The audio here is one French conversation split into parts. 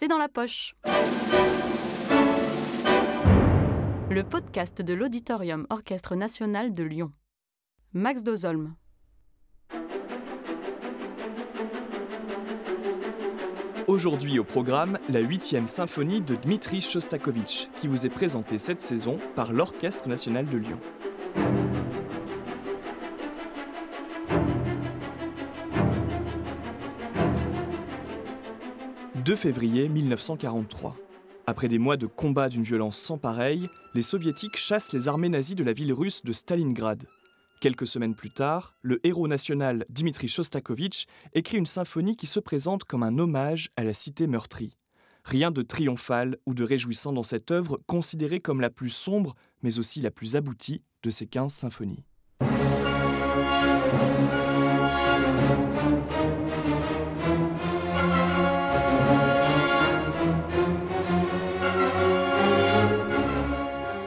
c'est dans la poche. Le podcast de l'Auditorium Orchestre National de Lyon. Max Dozolm. Aujourd'hui au programme, la 8e symphonie de Dmitri Shostakovich, qui vous est présentée cette saison par l'Orchestre national de Lyon. 2 février 1943. Après des mois de combats d'une violence sans pareille, les soviétiques chassent les armées nazies de la ville russe de Stalingrad. Quelques semaines plus tard, le héros national Dmitri Shostakovich écrit une symphonie qui se présente comme un hommage à la cité meurtrie. Rien de triomphal ou de réjouissant dans cette œuvre considérée comme la plus sombre mais aussi la plus aboutie de ces 15 symphonies.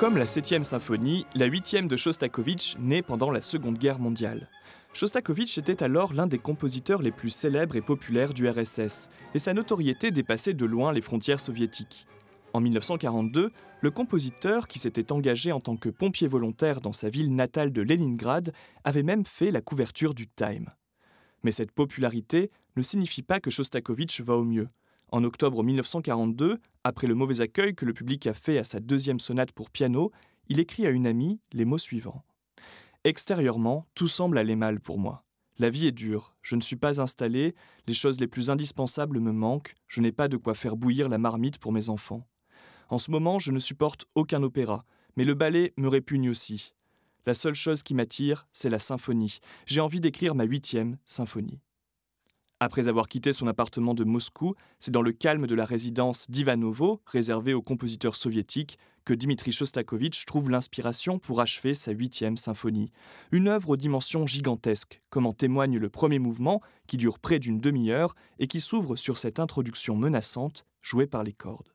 Comme la 7e symphonie, la 8e de Shostakovich naît pendant la Seconde Guerre mondiale. Shostakovich était alors l'un des compositeurs les plus célèbres et populaires du RSS, et sa notoriété dépassait de loin les frontières soviétiques. En 1942, le compositeur, qui s'était engagé en tant que pompier volontaire dans sa ville natale de Leningrad, avait même fait la couverture du Time. Mais cette popularité ne signifie pas que Shostakovich va au mieux. En octobre 1942, après le mauvais accueil que le public a fait à sa deuxième sonate pour piano, il écrit à une amie les mots suivants. Extérieurement, tout semble aller mal pour moi. La vie est dure, je ne suis pas installé, les choses les plus indispensables me manquent, je n'ai pas de quoi faire bouillir la marmite pour mes enfants. En ce moment, je ne supporte aucun opéra, mais le ballet me répugne aussi. La seule chose qui m'attire, c'est la symphonie. J'ai envie d'écrire ma huitième symphonie. Après avoir quitté son appartement de Moscou, c'est dans le calme de la résidence d'Ivanovo, réservée aux compositeurs soviétiques, que Dmitri Shostakovich trouve l'inspiration pour achever sa huitième symphonie. Une œuvre aux dimensions gigantesques, comme en témoigne le premier mouvement, qui dure près d'une demi-heure et qui s'ouvre sur cette introduction menaçante jouée par les cordes.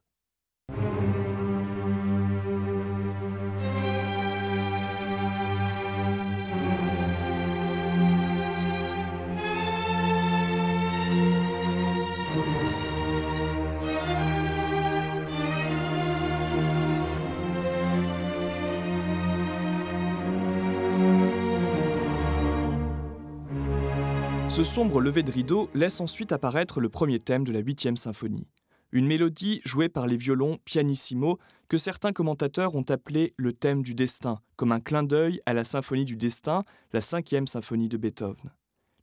Ce sombre lever de rideau laisse ensuite apparaître le premier thème de la huitième symphonie. Une mélodie jouée par les violons pianissimo que certains commentateurs ont appelé le thème du destin, comme un clin d'œil à la symphonie du destin, la cinquième symphonie de Beethoven.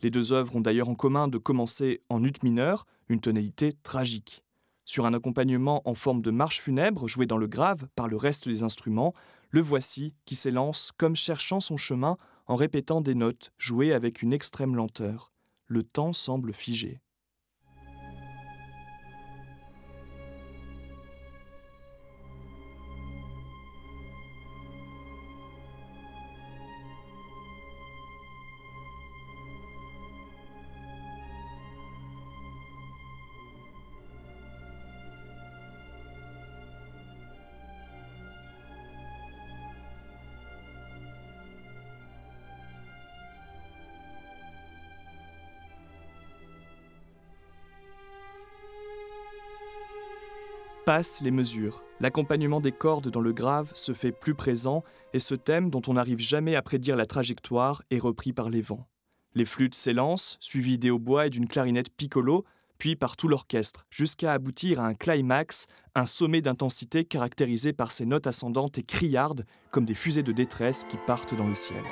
Les deux œuvres ont d'ailleurs en commun de commencer en ut mineur, une tonalité tragique. Sur un accompagnement en forme de marche funèbre joué dans le grave par le reste des instruments, le voici qui s'élance comme cherchant son chemin en répétant des notes jouées avec une extrême lenteur le temps semble figé. Passent les mesures. L'accompagnement des cordes dans le grave se fait plus présent et ce thème dont on n'arrive jamais à prédire la trajectoire est repris par les vents. Les flûtes s'élancent, suivies des hautbois et d'une clarinette piccolo, puis par tout l'orchestre, jusqu'à aboutir à un climax, un sommet d'intensité caractérisé par ces notes ascendantes et criardes comme des fusées de détresse qui partent dans le ciel.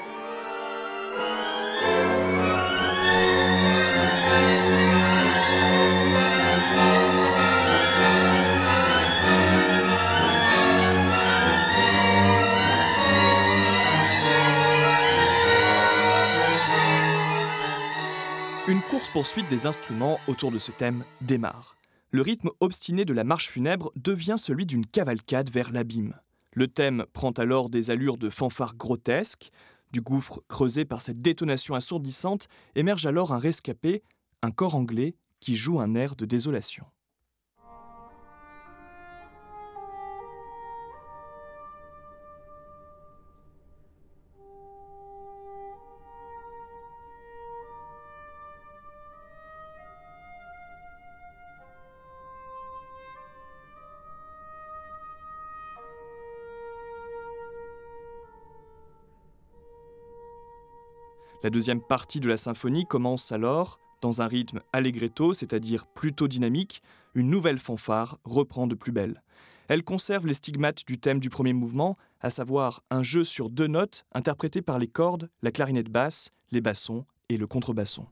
Une course-poursuite des instruments autour de ce thème démarre. Le rythme obstiné de la marche funèbre devient celui d'une cavalcade vers l'abîme. Le thème prend alors des allures de fanfare grotesque. Du gouffre creusé par cette détonation assourdissante émerge alors un rescapé, un corps anglais, qui joue un air de désolation. La deuxième partie de la symphonie commence alors dans un rythme allegretto, c'est-à-dire plutôt dynamique, une nouvelle fanfare reprend de plus belle. Elle conserve les stigmates du thème du premier mouvement, à savoir un jeu sur deux notes interprété par les cordes, la clarinette basse, les bassons et le contrebasson.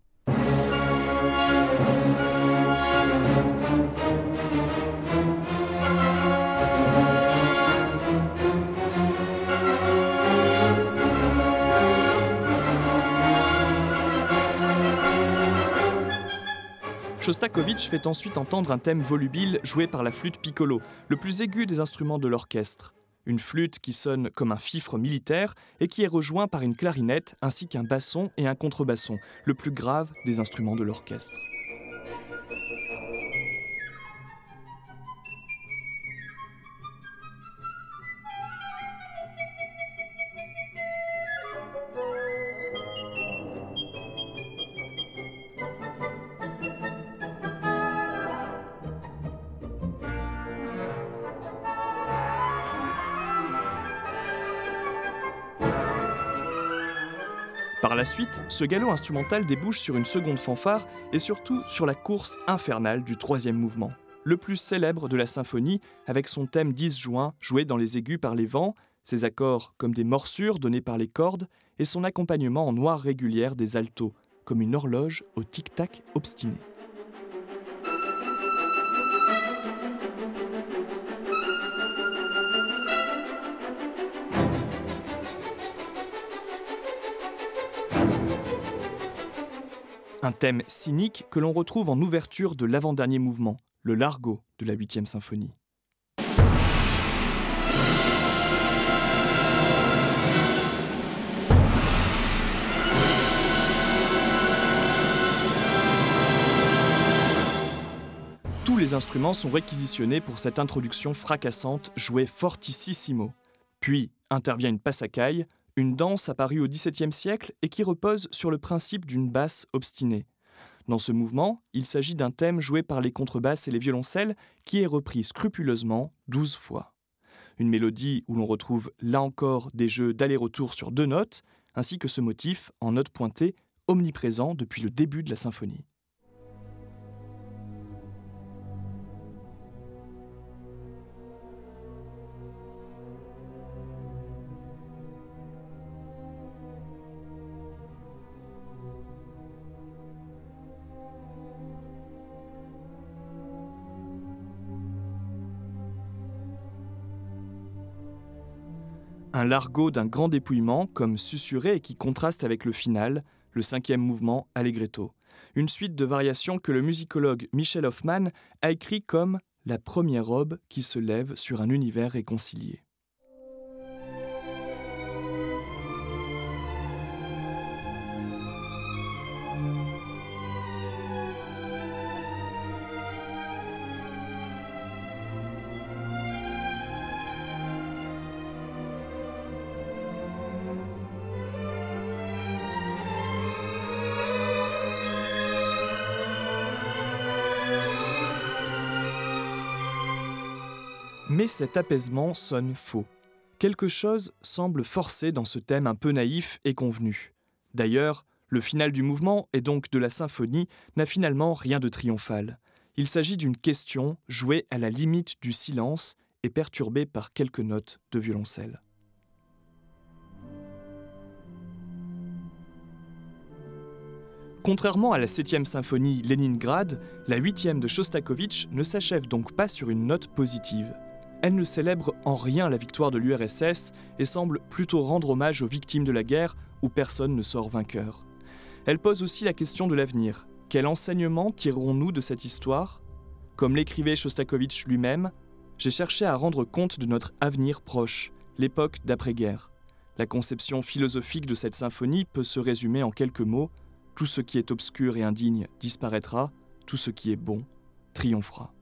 Shostakovich fait ensuite entendre un thème volubile joué par la flûte piccolo, le plus aigu des instruments de l'orchestre. Une flûte qui sonne comme un fifre militaire et qui est rejoint par une clarinette ainsi qu'un basson et un contrebasson, le plus grave des instruments de l'orchestre. Par la suite, ce galop instrumental débouche sur une seconde fanfare et surtout sur la course infernale du troisième mouvement, le plus célèbre de la symphonie, avec son thème disjoint joué dans les aigus par les vents, ses accords comme des morsures données par les cordes et son accompagnement en noir régulière des altos, comme une horloge au tic-tac obstiné. Un thème cynique que l'on retrouve en ouverture de l'avant-dernier mouvement, le largo de la 8 symphonie. Tous les instruments sont réquisitionnés pour cette introduction fracassante jouée fortissimo. Puis intervient une passacaille, une danse apparue au XVIIe siècle et qui repose sur le principe d'une basse obstinée. Dans ce mouvement, il s'agit d'un thème joué par les contrebasses et les violoncelles qui est repris scrupuleusement douze fois. Une mélodie où l'on retrouve là encore des jeux d'aller-retour sur deux notes, ainsi que ce motif en notes pointées omniprésent depuis le début de la symphonie. Un largo d'un grand dépouillement, comme susurré et qui contraste avec le final, le cinquième mouvement Allegretto. Une suite de variations que le musicologue Michel Hoffman a écrit comme la première robe qui se lève sur un univers réconcilié. Mais cet apaisement sonne faux. Quelque chose semble forcé dans ce thème un peu naïf et convenu. D'ailleurs, le final du mouvement, et donc de la symphonie, n'a finalement rien de triomphal. Il s'agit d'une question jouée à la limite du silence et perturbée par quelques notes de violoncelle. Contrairement à la 7e symphonie Leningrad, la 8e de Shostakovich ne s'achève donc pas sur une note positive. Elle ne célèbre en rien la victoire de l'URSS et semble plutôt rendre hommage aux victimes de la guerre où personne ne sort vainqueur. Elle pose aussi la question de l'avenir. Quel enseignement tirerons-nous de cette histoire? Comme l'écrivait Shostakovich lui-même, j'ai cherché à rendre compte de notre avenir proche, l'époque d'après-guerre. La conception philosophique de cette symphonie peut se résumer en quelques mots. Tout ce qui est obscur et indigne disparaîtra, tout ce qui est bon triomphera.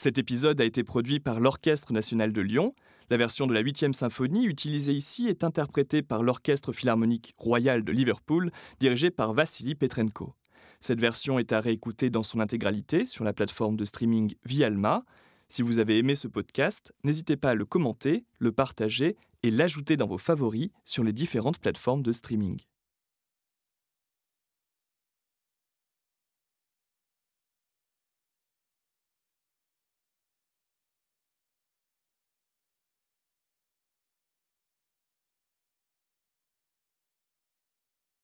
Cet épisode a été produit par l'Orchestre national de Lyon. La version de la 8e symphonie utilisée ici est interprétée par l'Orchestre philharmonique royal de Liverpool, dirigé par Vassili Petrenko. Cette version est à réécouter dans son intégralité sur la plateforme de streaming Vialma. Si vous avez aimé ce podcast, n'hésitez pas à le commenter, le partager et l'ajouter dans vos favoris sur les différentes plateformes de streaming.